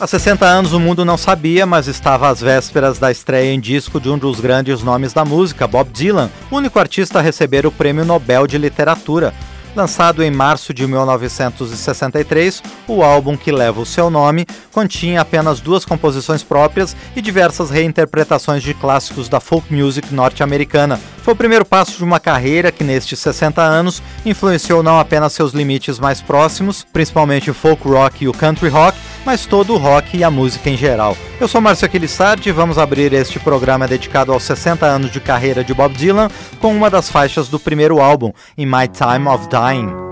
Há 60 anos o mundo não sabia, mas estava às vésperas da estreia em disco de um dos grandes nomes da música, Bob Dylan, único artista a receber o Prêmio Nobel de Literatura. Lançado em março de 1963, o álbum que leva o seu nome continha apenas duas composições próprias e diversas reinterpretações de clássicos da folk music norte-americana. Foi o primeiro passo de uma carreira que, nestes 60 anos, influenciou não apenas seus limites mais próximos, principalmente o folk rock e o country rock, mas todo o rock e a música em geral. Eu sou Márcio Aquilissardi e vamos abrir este programa dedicado aos 60 anos de carreira de Bob Dylan com uma das faixas do primeiro álbum, In My Time of Dying.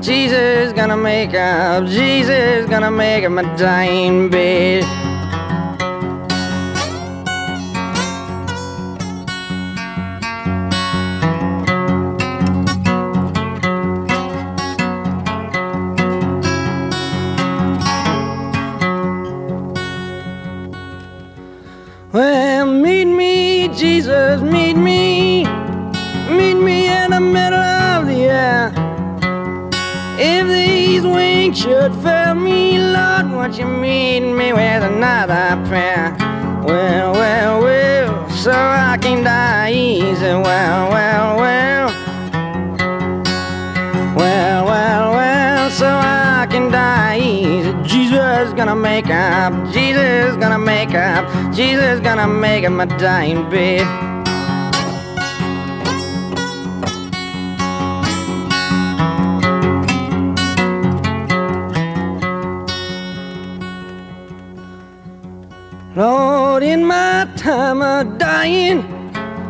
Jesus gonna make up, Jesus gonna make up my dying bed. Gonna make up my dying bed. Lord, in my time of dying,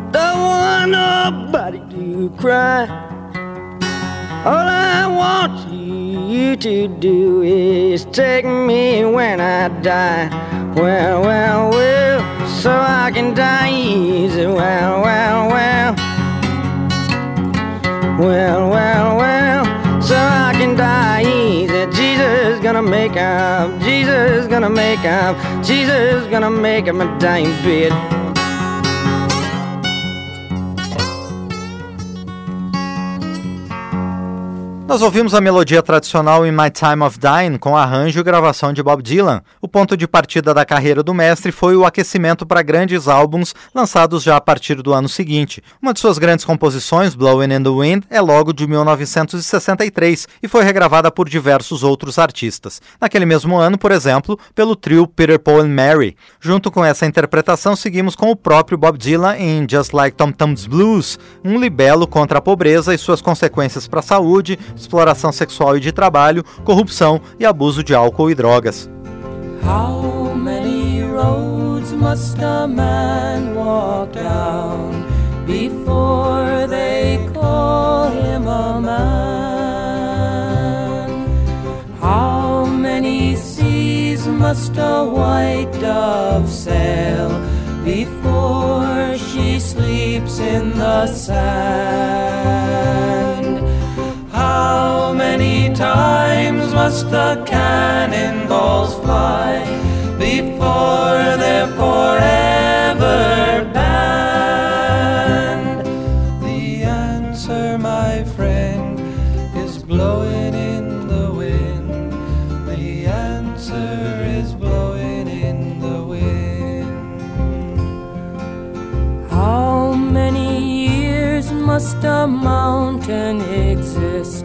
don't want nobody to cry. All I want you to do is take me when I die. Well, well, well, so I can die easy. Well, well, well. Well, well, well, so I can die easy. Jesus gonna make up, Jesus gonna make up, Jesus gonna make up my dying bed. Nós ouvimos a melodia tradicional In My Time of Dying com arranjo e gravação de Bob Dylan. O ponto de partida da carreira do mestre foi o aquecimento para grandes álbuns lançados já a partir do ano seguinte. Uma de suas grandes composições, Blowing in the Wind, é logo de 1963 e foi regravada por diversos outros artistas. Naquele mesmo ano, por exemplo, pelo trio Peter Paul and Mary. Junto com essa interpretação, seguimos com o próprio Bob Dylan em Just Like Tom Tom's Blues, um libelo contra a pobreza e suas consequências para a saúde, exploração sexual e de trabalho, corrupção e abuso de álcool e drogas. How many roads must a man walk down before they call him a man? How many seas must a white dove sail before she sleeps in the sand? How many times must the cannonballs fly before they're forever banned? The answer, my friend, is blowing in the wind. The answer is blowing in the wind. How many years? must a mountain exist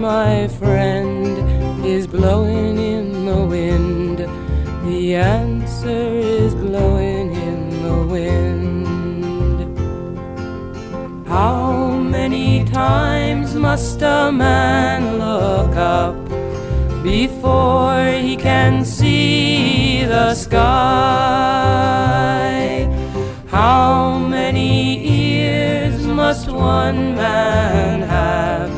My friend, is blowing in the wind. The answer is blowing in the wind. How many times must a man look up before he can see the sky? How many ears must one man have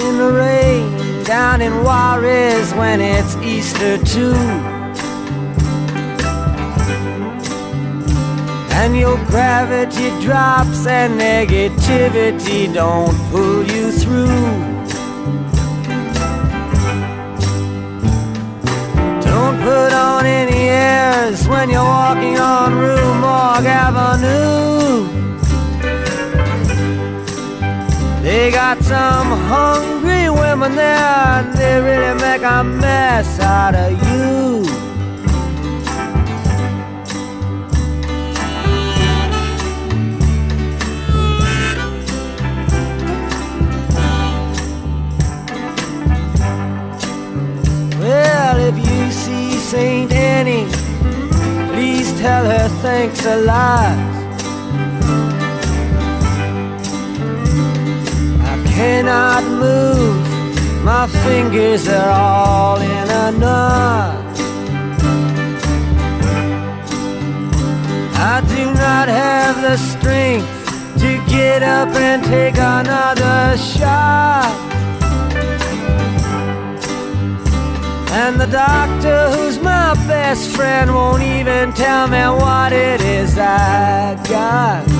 in the rain down in Juarez when it's Easter too. And your gravity drops and negativity don't pull you through. Don't put on any airs when you're walking on Rue Morgue Avenue. They got some hungry women there, and they really make a mess out of you. Well, if you see Saint Annie, please tell her thanks a lot. Cannot move. My fingers are all in a knot. I do not have the strength to get up and take another shot. And the doctor, who's my best friend, won't even tell me what it is I got.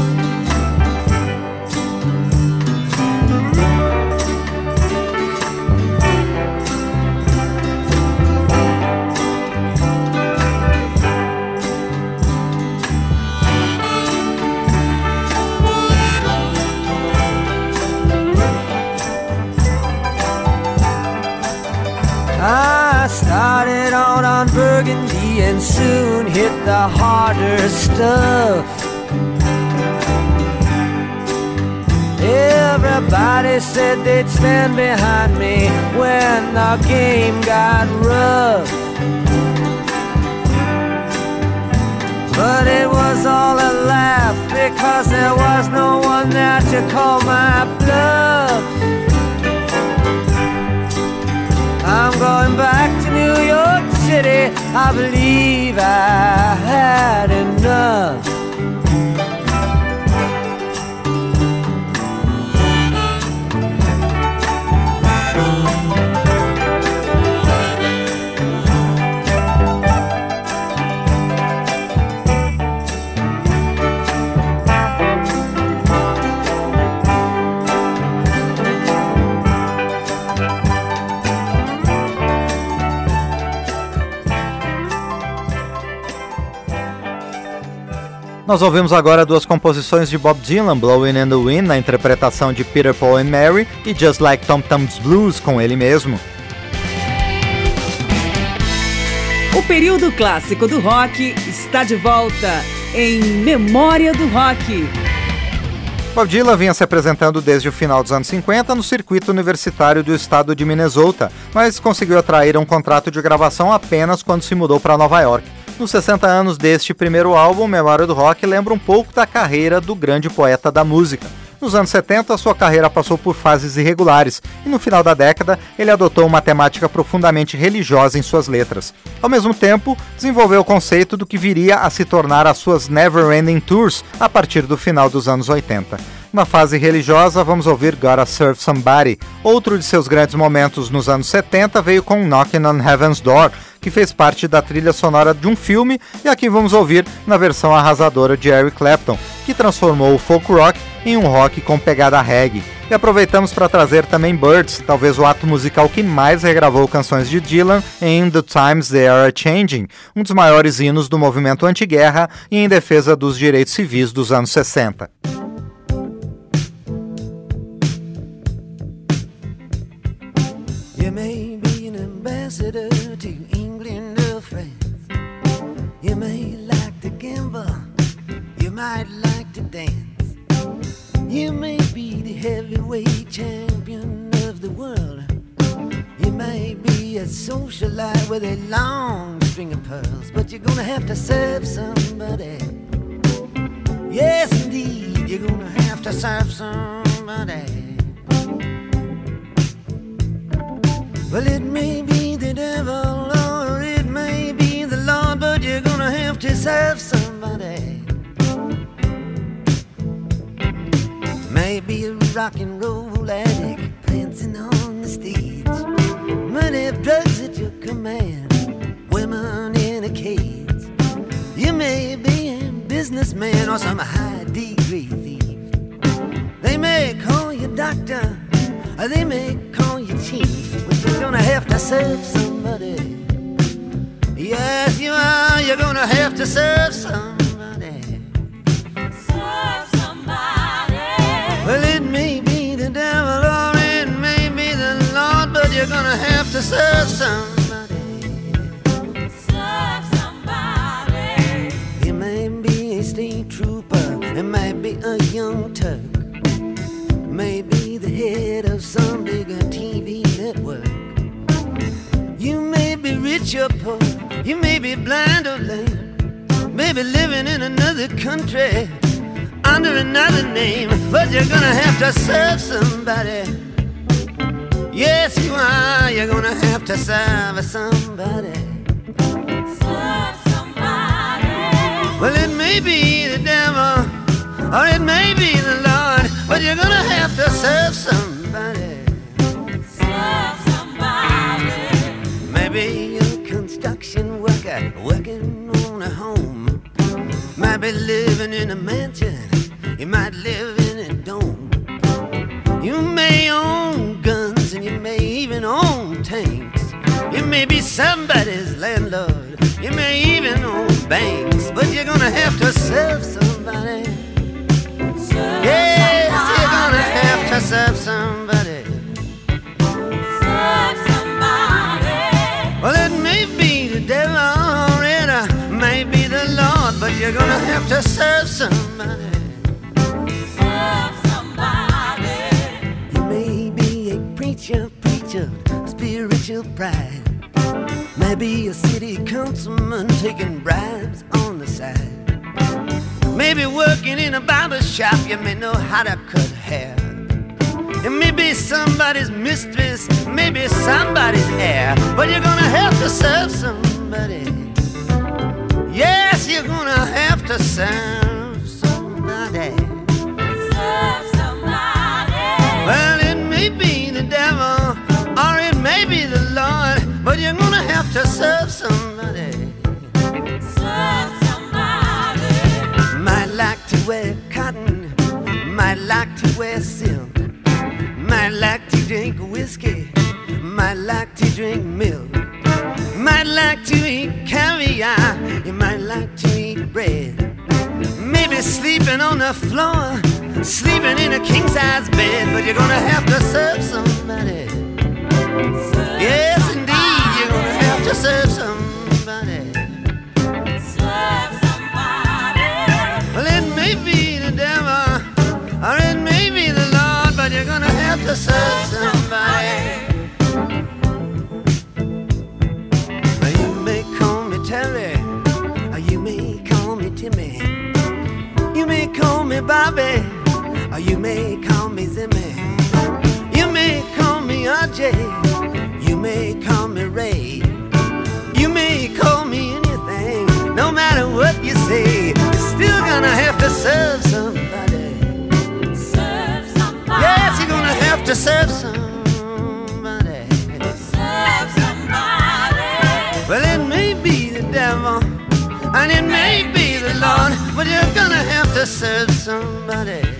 And soon hit the harder stuff. Everybody said they'd stand behind me when the game got rough. But it was all a laugh because there was no one there to call my bluff. I'm going back to New York City. I believe I had enough. Nós ouvimos agora duas composições de Bob Dylan, Blowing in the Wind, na interpretação de Peter, Paul and Mary, e Just Like Tom Tom's Blues, com ele mesmo. O período clássico do rock está de volta em Memória do Rock. Bob Dylan vinha se apresentando desde o final dos anos 50 no circuito universitário do estado de Minnesota, mas conseguiu atrair um contrato de gravação apenas quando se mudou para Nova York. Nos 60 anos deste primeiro álbum, Memória do Rock lembra um pouco da carreira do grande poeta da música. Nos anos 70, sua carreira passou por fases irregulares e no final da década ele adotou uma temática profundamente religiosa em suas letras. Ao mesmo tempo, desenvolveu o conceito do que viria a se tornar as suas Never Ending Tours a partir do final dos anos 80. Na fase religiosa, vamos ouvir Gotta Serve Somebody. Outro de seus grandes momentos nos anos 70 veio com Knocking on Heaven's Door, que fez parte da trilha sonora de um filme, e aqui vamos ouvir na versão arrasadora de Eric Clapton, que transformou o folk rock em um rock com pegada reggae. E aproveitamos para trazer também Birds, talvez o ato musical que mais regravou canções de Dylan em The Times They Are Changing, um dos maiores hinos do movimento anti-guerra e em defesa dos direitos civis dos anos 60. Might like to dance. You may be the heavyweight champion of the world. You may be a socialite with a long string of pearls, but you're gonna have to serve somebody. Yes, indeed, you're gonna have to serve somebody. Well, it may be the devil or it may be the Lord, but you're gonna have to serve somebody. Maybe a rock and roll addict prancing on the stage. Money of drugs at your command, women in a cage. You may be a businessman or some high degree thief. They may call you doctor, or they may call you chief, but you're gonna have to serve somebody. Yes, you are. You're gonna have to serve somebody. To serve somebody. Serve somebody. It may be a state trooper, it might be a young Turk, maybe the head of some bigger TV network. You may be rich or poor, you may be blind or lame, maybe living in another country under another name, but you're gonna have to serve somebody. Yes, you are. You're gonna have to serve somebody. Serve somebody. Well, it may be the devil, or it may be the Lord, but you're gonna have to serve somebody. Serve somebody. Maybe a construction worker working on a home. Might be living in a mansion you might live in a dome. You may own you may even own tanks. You may be somebody's landlord. You may even own banks. But you're gonna have to serve somebody. Serve Yes, somebody. you're gonna have to serve somebody. Serve somebody. Well, it may be the devil or it may be the Lord, but you're gonna have to serve somebody. Serve preacher, preacher, spiritual pride. Maybe a city councilman taking bribes on the side. Maybe working in a barber shop, you may know how to cut hair. You may be somebody's mistress, maybe somebody's heir, but you're gonna have to serve somebody. Yes, you're gonna have to serve somebody. Serve somebody. Well, it may be the devil or it may be the Lord, but you're gonna have to serve somebody. Serve somebody. Might like to wear cotton, might like to wear silk, might like to drink whiskey, might like to drink milk, might like to eat caviar, you might like to eat bread. Maybe sleeping on the floor, sleeping in a king size bed, but you're gonna have to serve somebody. Yes, indeed, you're gonna have to serve somebody. Well, it may be the devil, or it may be the Lord, but you're gonna have to serve somebody. Me Bobby, or oh, you may call me Zimmy. You may call me RJ, you may call me Ray. You may call me anything, no matter what you say, you're still gonna have to serve somebody. Serve somebody. Yes, you're gonna have to serve somebody. Serve somebody. Well, it may be the devil, and it may be but you're gonna have to serve somebody.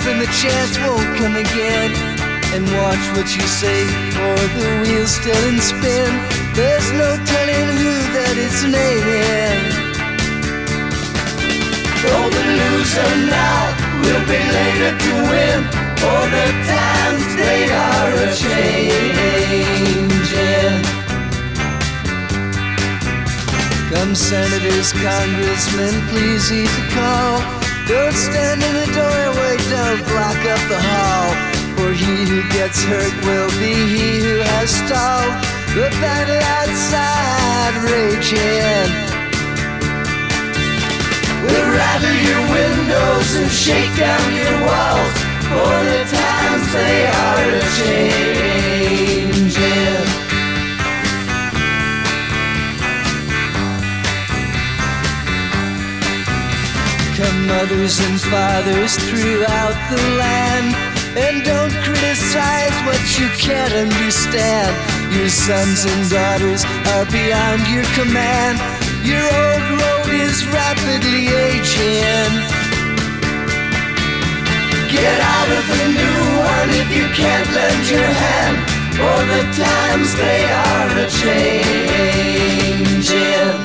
Open, the chance won't come again. And watch what you say, for the wheel's still in spin. There's no telling who that it's naming. For the loser now will be later to win. For the times they are a changing. Come senators, congressmen, please heed the call. Don't stand in the doorway, don't block up the hall. For he who gets hurt will be he who has stalled the battle outside raging. We'll rattle your windows and shake down your walls. For the times they are a changing. Come mothers and fathers throughout the land. And don't criticize what you can't understand. Your sons and daughters are beyond your command. Your old road is rapidly aging. Get out of the new one if you can't lend your hand. For the times they are a changing.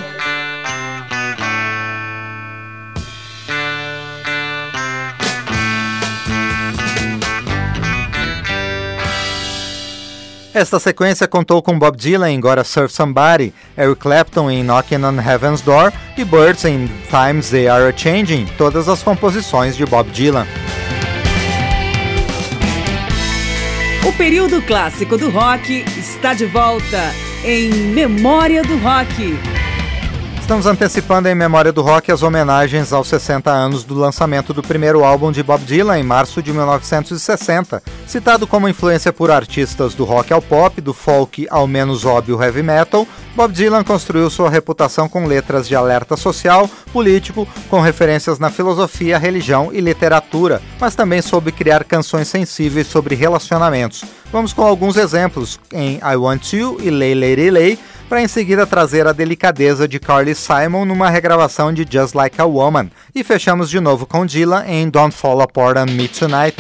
Esta sequência contou com Bob Dylan em Gotta Surf Somebody, Eric Clapton em Knocking on Heaven's Door e Birds em Times They Are Changing, todas as composições de Bob Dylan. O período clássico do rock está de volta em Memória do Rock. Estamos antecipando em memória do rock as homenagens aos 60 anos do lançamento do primeiro álbum de Bob Dylan em março de 1960. Citado como influência por artistas do rock ao pop, do folk ao menos óbvio heavy metal, Bob Dylan construiu sua reputação com letras de alerta social, político, com referências na filosofia, religião e literatura, mas também soube criar canções sensíveis sobre relacionamentos. Vamos com alguns exemplos em I Want You e Lay Lady Lay, para em seguida trazer a delicadeza de Carly Simon numa regravação de Just Like a Woman. E fechamos de novo com Dylan em Don't Fall Apart on Me Tonight.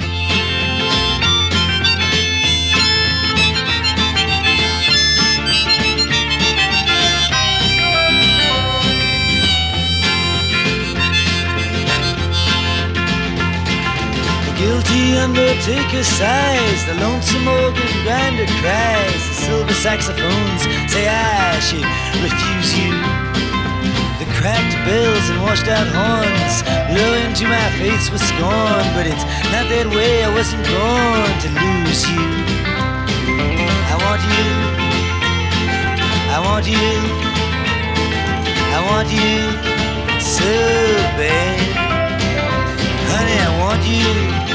undertaker sighs, the lonesome organ grinder cries, the silver saxophones say I should refuse you. The cracked bells and washed out horns blow into my face with scorn, but it's not that way. I wasn't born to lose you. I want you. I want you. I want you so bad. Honey, I want you.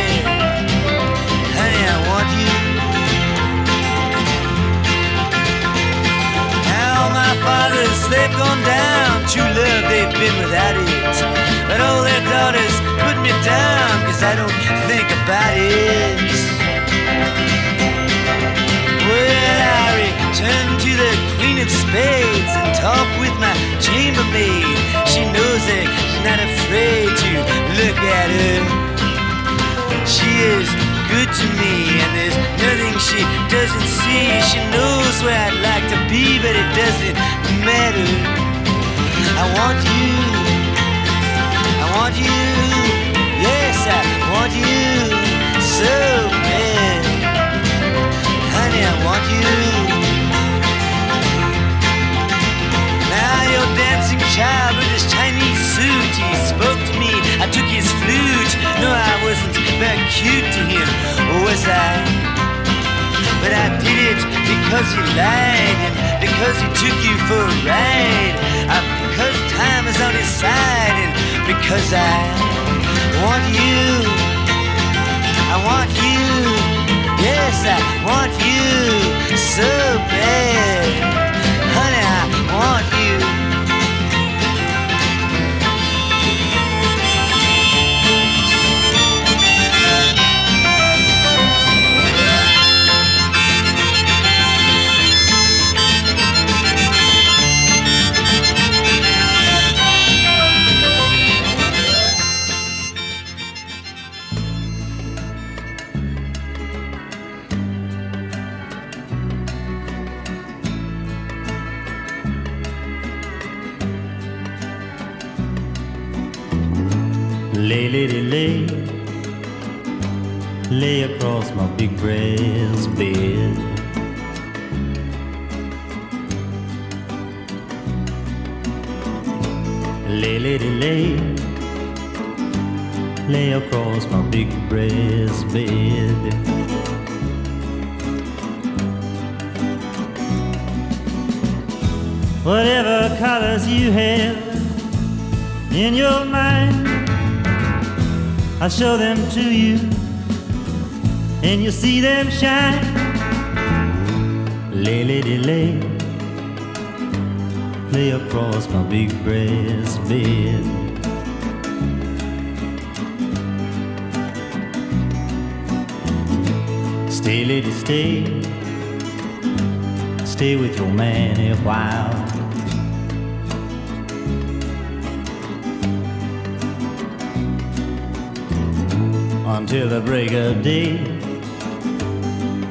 They've gone down. True love, they've been without it. But all their daughters put me down, cause I don't think about it. Well, I return to the Queen of Spades and talk with my chambermaid. She knows it, she's not afraid to look at her. She is good to me And there's nothing she doesn't see. She knows where I'd like to be But it doesn't matter. I want you. I want you. Yes, I want you So bad. Honey, I want you. Now you're dancing child with his Chinese suit He spoke to me, I took his flute. No, I wasn't back cute to him, was I? But I did it because he lied, and because he took you for a ride, and because time is on his side, and because I want you, I want you, yes, I want you so bad, honey, I want you.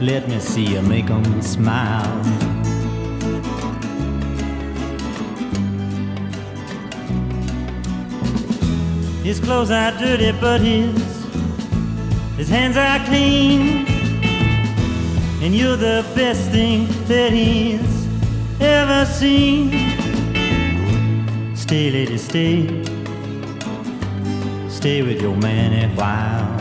Let me see you make them smile. His clothes are dirty, but his his hands are clean. And you're the best thing that he's ever seen. Stay, lady, stay. Stay with your man a while.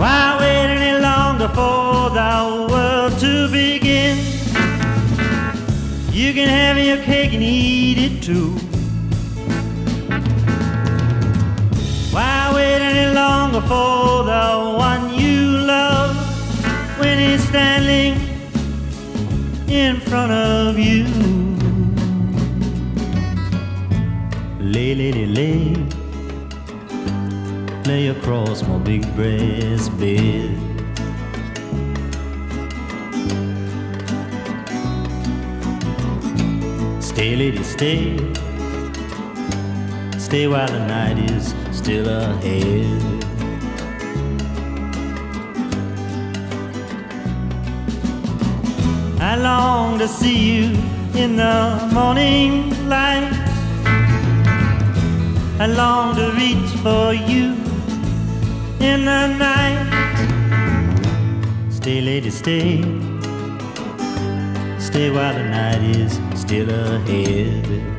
Why wait any longer for the world to begin? You can have your cake and eat it too. Why wait any longer for the one you love when he's standing in front of you? Lay, lady, lay lay across my big brass bed. Stay, lady, stay. Stay while the night is still ahead. I long to see you in the morning light. I long to reach for you in the night. Stay, lady, stay. Stay while the night is still ahead.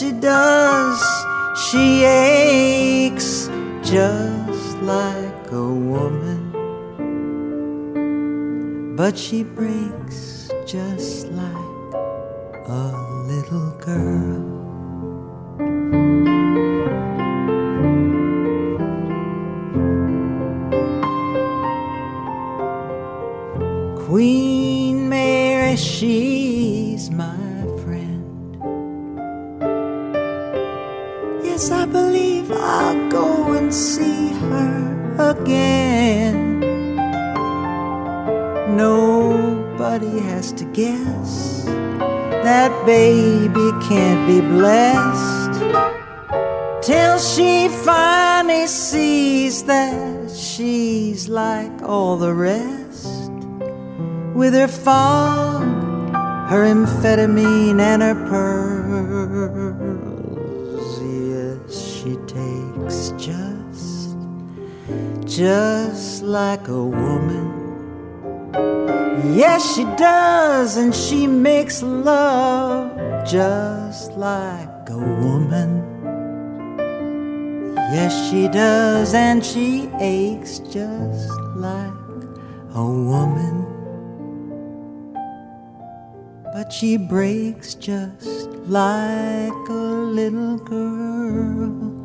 She does, she aches just like a woman. But she breaks be blessed till she finally sees that she's like all the rest with her fog, her amphetamine, and her pearls. Yes, she takes just, just like a woman. Yes, she does, and she makes love just like a woman. Yes, she does, and she aches just like a woman but she breaks just like a little girl.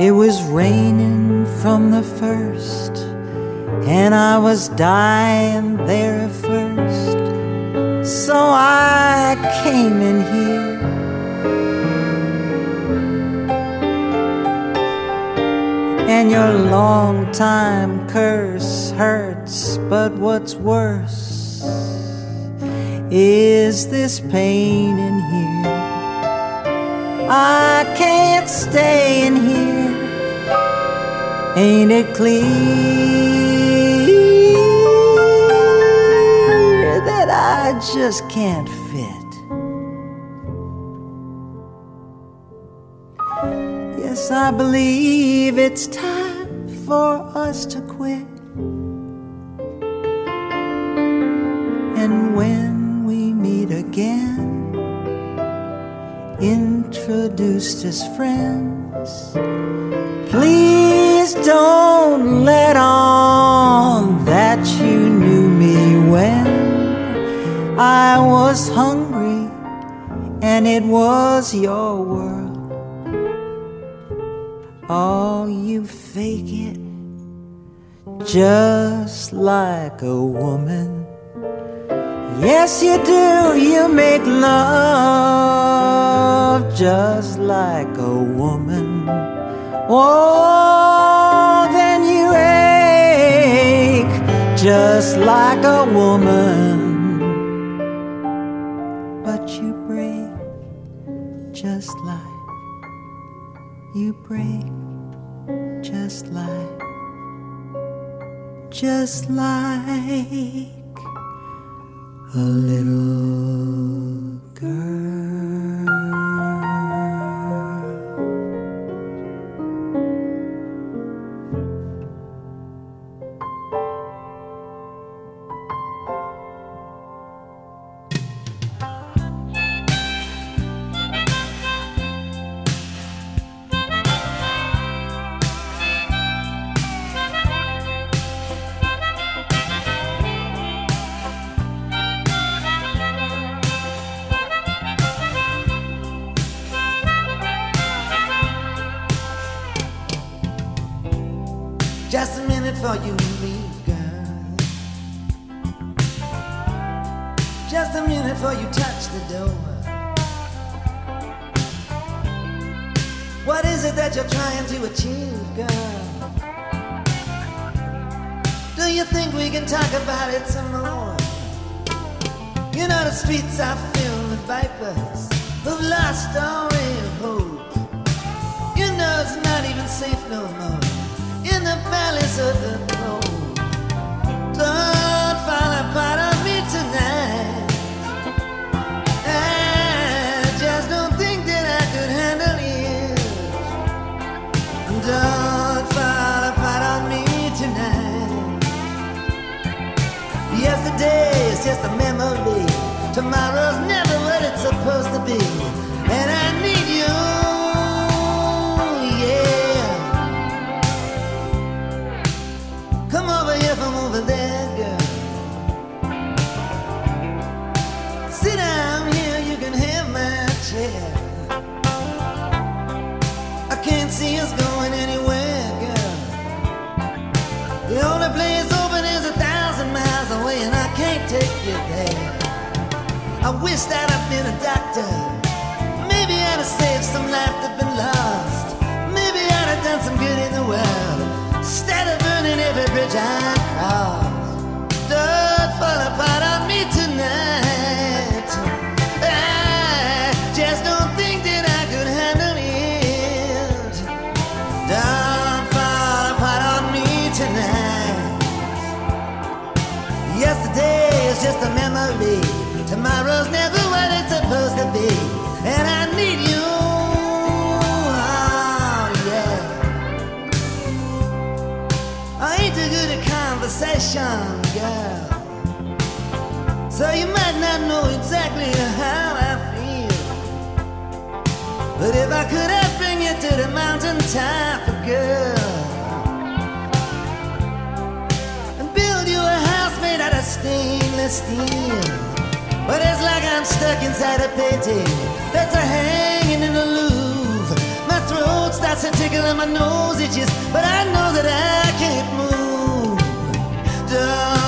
It was raining from the first, and I was dying there at first. So I came in here and your long time curse hurts. But what's worse is this pain in here. I can't stay in here. Ain't it clear that I just can't fit? Yes, I believe it's time for us to quit. And when we meet again, introduced as friends, let on that you knew me when I was hungry and it was your world. Oh, you fake it just like a woman. Yes, you do. You make love just like a woman. Oh, just like a woman. But you break just like you break just like, just like a little girl. Just a minute before you touch the door. What is it that you're trying to achieve, girl? Do you think we can talk about it some more? You know the streets are filled with vipers who've lost all of hope. You know it's not even safe no more in the palace of the throne. Don't fall apart tomorrow. Burning every bridge I cross. Don't fall apart on me tonight. I just don't think that I could handle it. Don't fall apart on me tonight. Yesterday is just a memory. Tomorrow's never But if I could, I'd bring you to the mountain top, oh girl. And build you a house made out of stainless steel. But it's like I'm stuck inside a painting that's a hanging in the Louvre. My throat starts to tickle and my nose itches, but I know that I can't move. Don't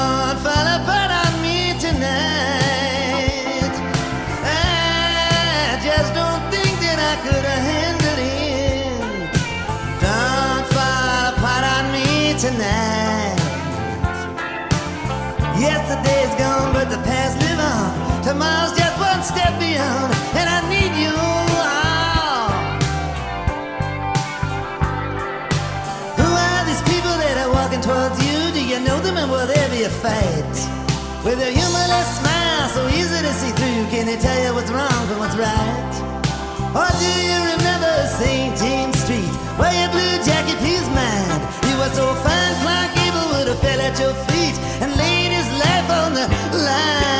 Tomorrow's just one step beyond, and I need you. Oh. Who are these people that are walking towards you? Do you know them, and will there be a fight? With a humorless smile, so easy to see through, can they tell you what's wrong from what's right? Or do you remember St. James Street, where your blue jacket pleased mine? You were so fine, Clark Gable would have fell at your feet and laid his life on the line.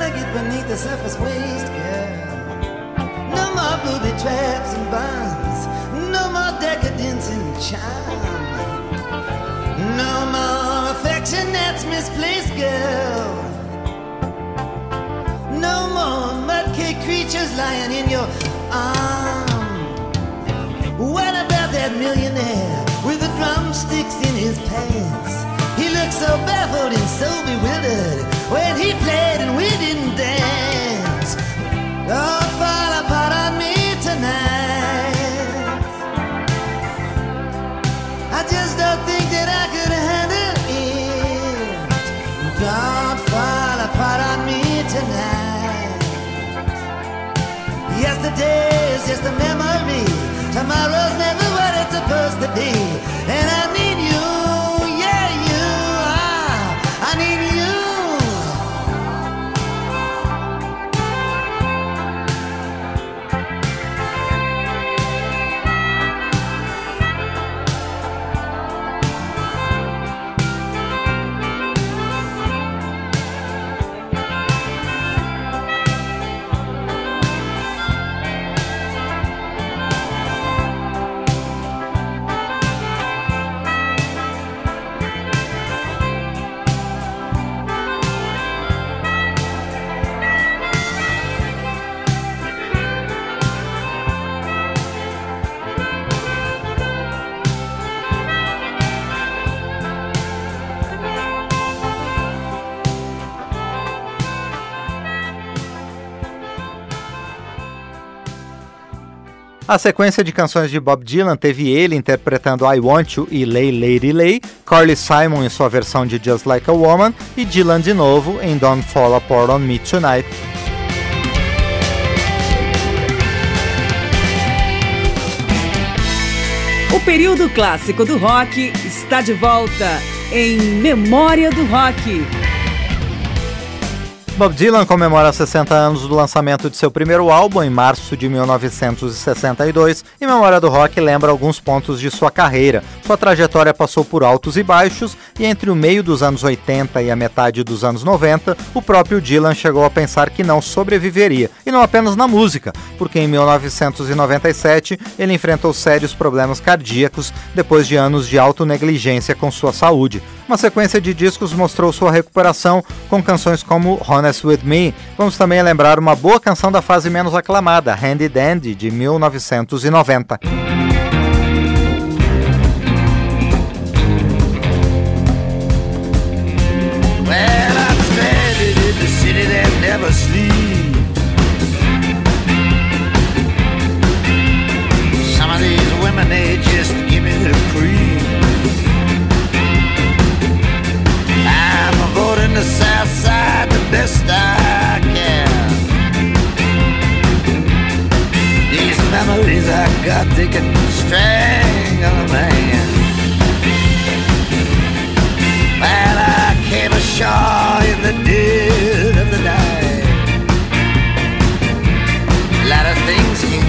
Let's try to get beneath the surface waste, girl. No more booby traps and bonds. No more decadence and charm. No more affection that's misplaced, girl. No more mudcake creatures lying in your arm. What about that millionaire with the drumsticks in his pants? He looks so baffled Tomorrow's A sequência de canções de Bob Dylan teve ele interpretando I Want You e Lay Lady Lay, Carly Simon em sua versão de Just Like a Woman e Dylan de novo em Don't Fall Apart on Me Tonight. O período clássico do rock está de volta em Memória do Rock. Bob Dylan comemora 60 anos do lançamento de seu primeiro álbum em março de 1962. Em memória do rock, lembra alguns pontos de sua carreira. Sua trajetória passou por altos e baixos, e entre o meio dos anos 80 e a metade dos anos 90, o próprio Dylan chegou a pensar que não sobreviveria, e não apenas na música, porque em 1997 ele enfrentou sérios problemas cardíacos depois de anos de autonegligência com sua saúde. Uma sequência de discos mostrou sua recuperação com canções como Honest With Me. Vamos também lembrar uma boa canção da fase menos aclamada, Handy Dandy, de 1990.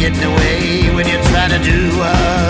Things can get in the way when you're trying to do what's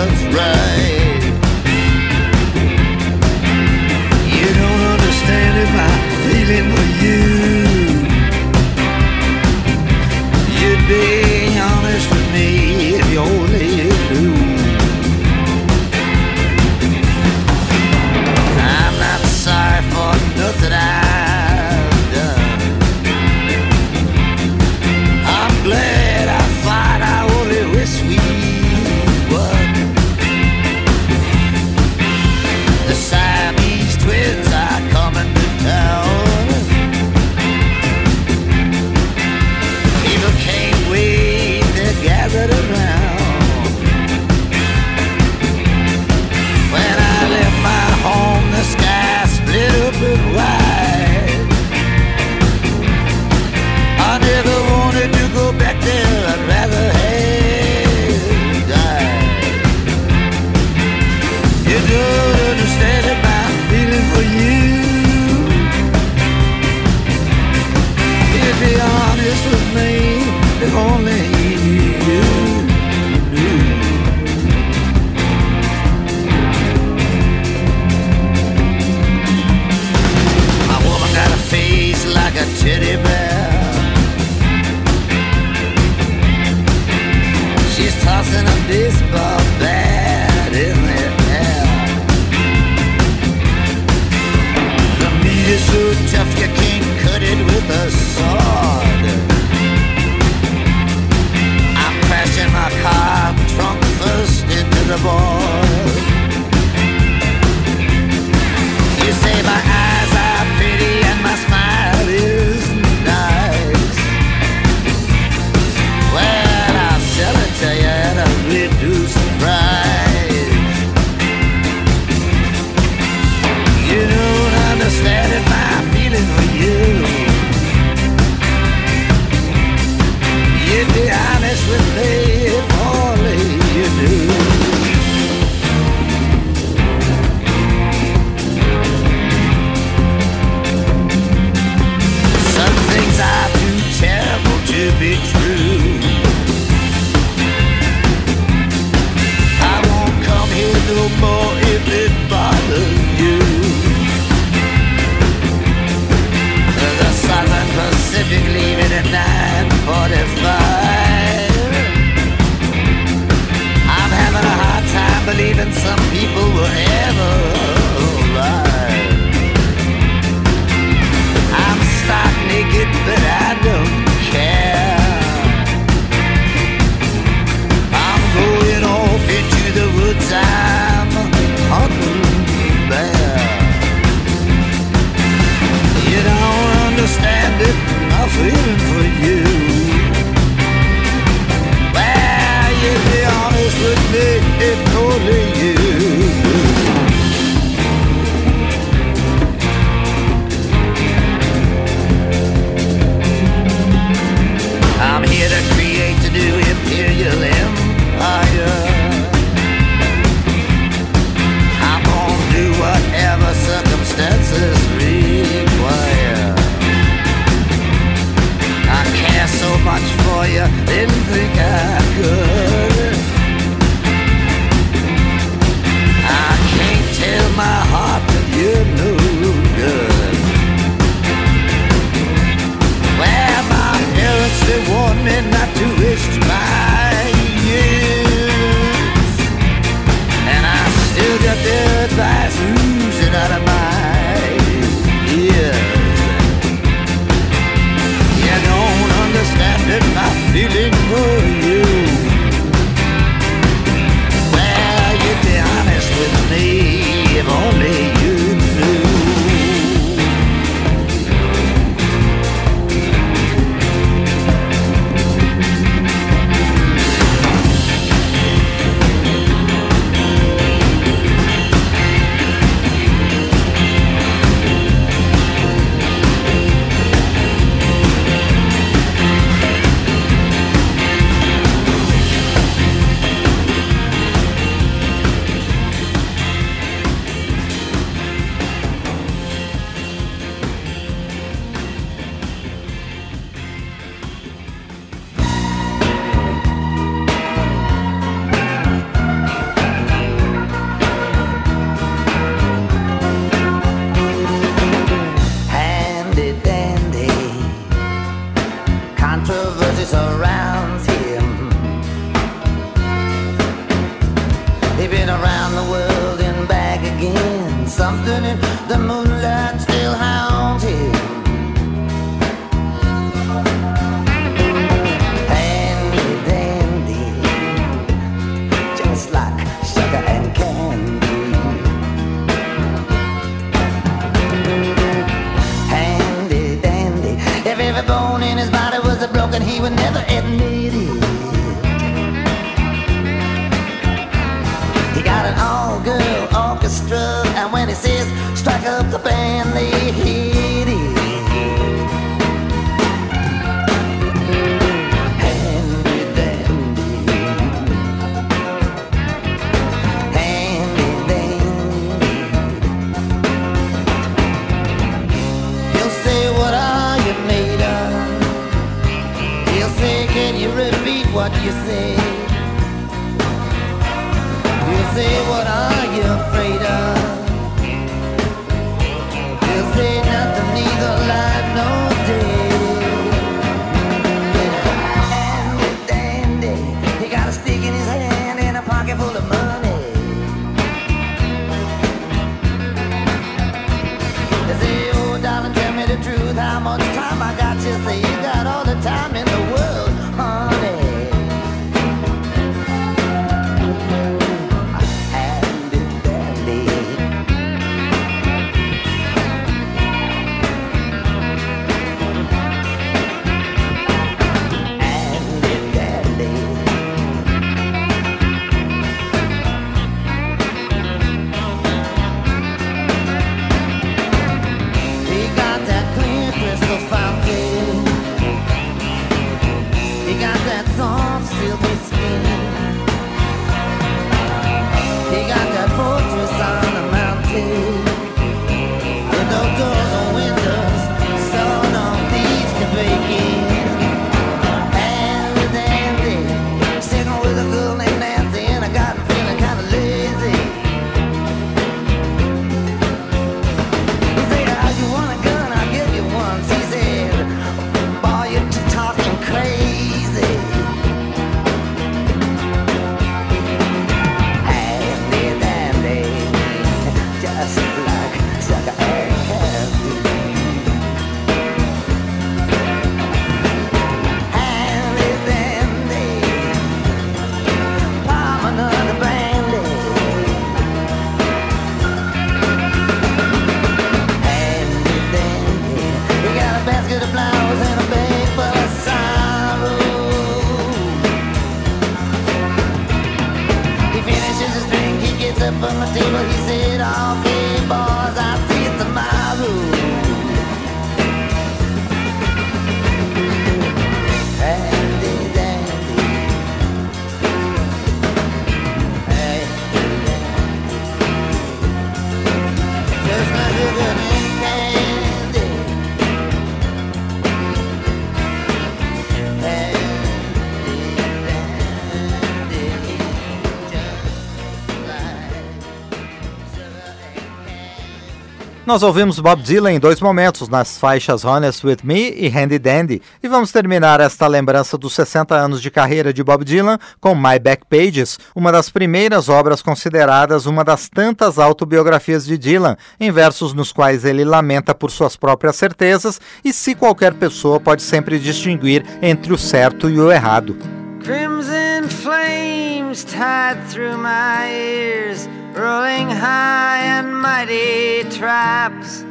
Nós ouvimos Bob Dylan em dois momentos, nas faixas Honest With Me e Handy Dandy, e vamos terminar esta lembrança dos 60 anos de carreira de Bob Dylan com My Back Pages, uma das primeiras obras consideradas uma das tantas autobiografias de Dylan, em versos nos quais ele lamenta por suas próprias certezas e se qualquer pessoa pode sempre distinguir entre o certo e o errado. Crimson flames tied through my ears. rolling high and mighty traps,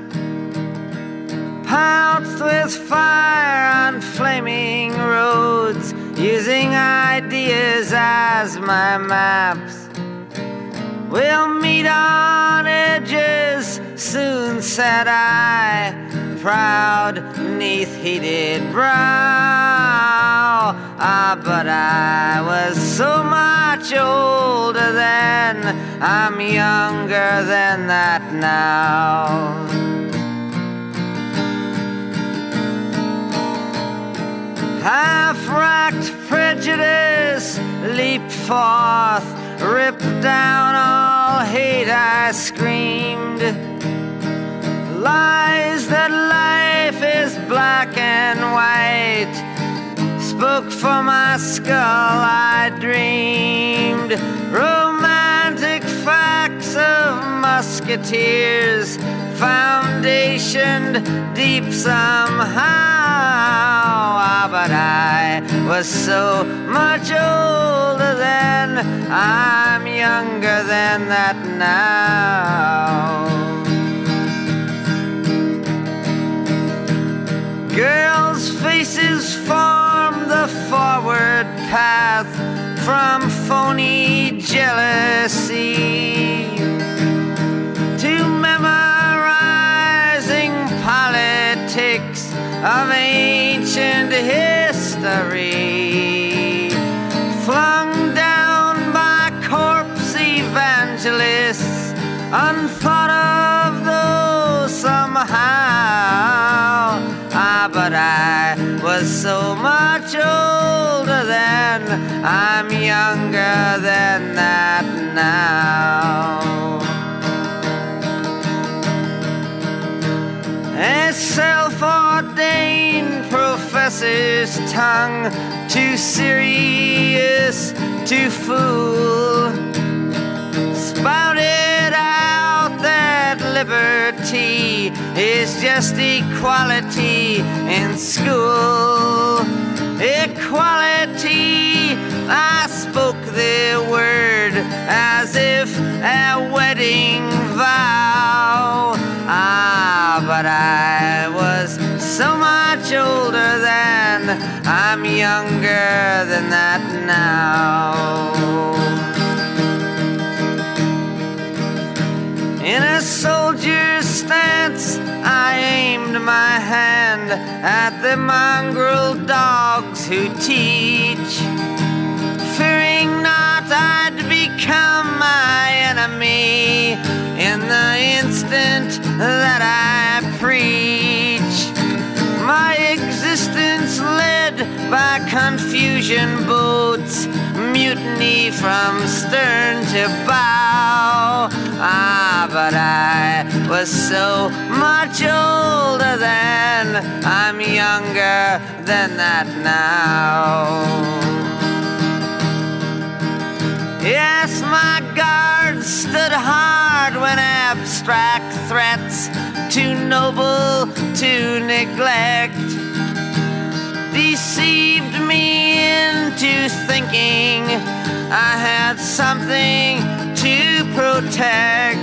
pounced with fire on flaming roads, using ideas as my maps. We'll meet on edges soon, said I proud neath heated brow. Ah, but I was so much older then, I'm younger than that now. half-racked prejudice leaped forth, ripped down all hate I screamed lies that life is black and white. Spoke for my skull, I dreamed romantic facts of musketeers, foundationed deep somehow. Ah, but I was so much older then, I'm younger than that now. Girls' faces form the forward path from phony jealousy to memorizing politics of ancient history. Flung down by corpse evangelists, I was so much older then, I'm younger than that now. A self ordained professor's tongue, too serious to fool, spouted out that liberty is just equality in school. Equality, I spoke the word as if a wedding vow. Ah, but I was so much older then, I'm younger than that now. In a soldier's stance, I aimed my hand at the mongrel dogs who teach, fearing not I'd become my enemy in the instant that I preach. By confusion boats, mutiny from stern to bow. Ah, but I was so much older then, I'm younger than that now. Yes, my guard stood hard when abstract threats, too noble to neglect, deceived me into thinking I had something to protect.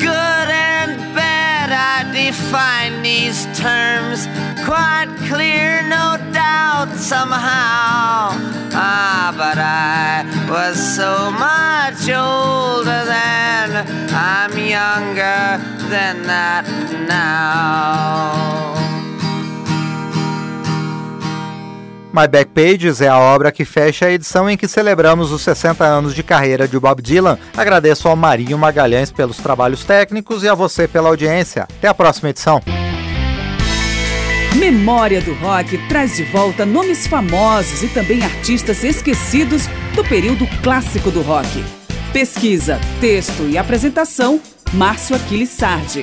Good and bad, I define these terms quite clear, no doubt, somehow. Ah, but I was so much older then, I'm younger than that now. My Back Pages é a obra que fecha a edição em que celebramos os 60 anos de carreira de Bob Dylan. Agradeço ao Marinho Magalhães pelos trabalhos técnicos e a você pela audiência. Até a próxima edição. Memória do Rock traz de volta nomes famosos e também artistas esquecidos do período clássico do rock. Pesquisa, texto e apresentação, Márcio Aquiles Sardi.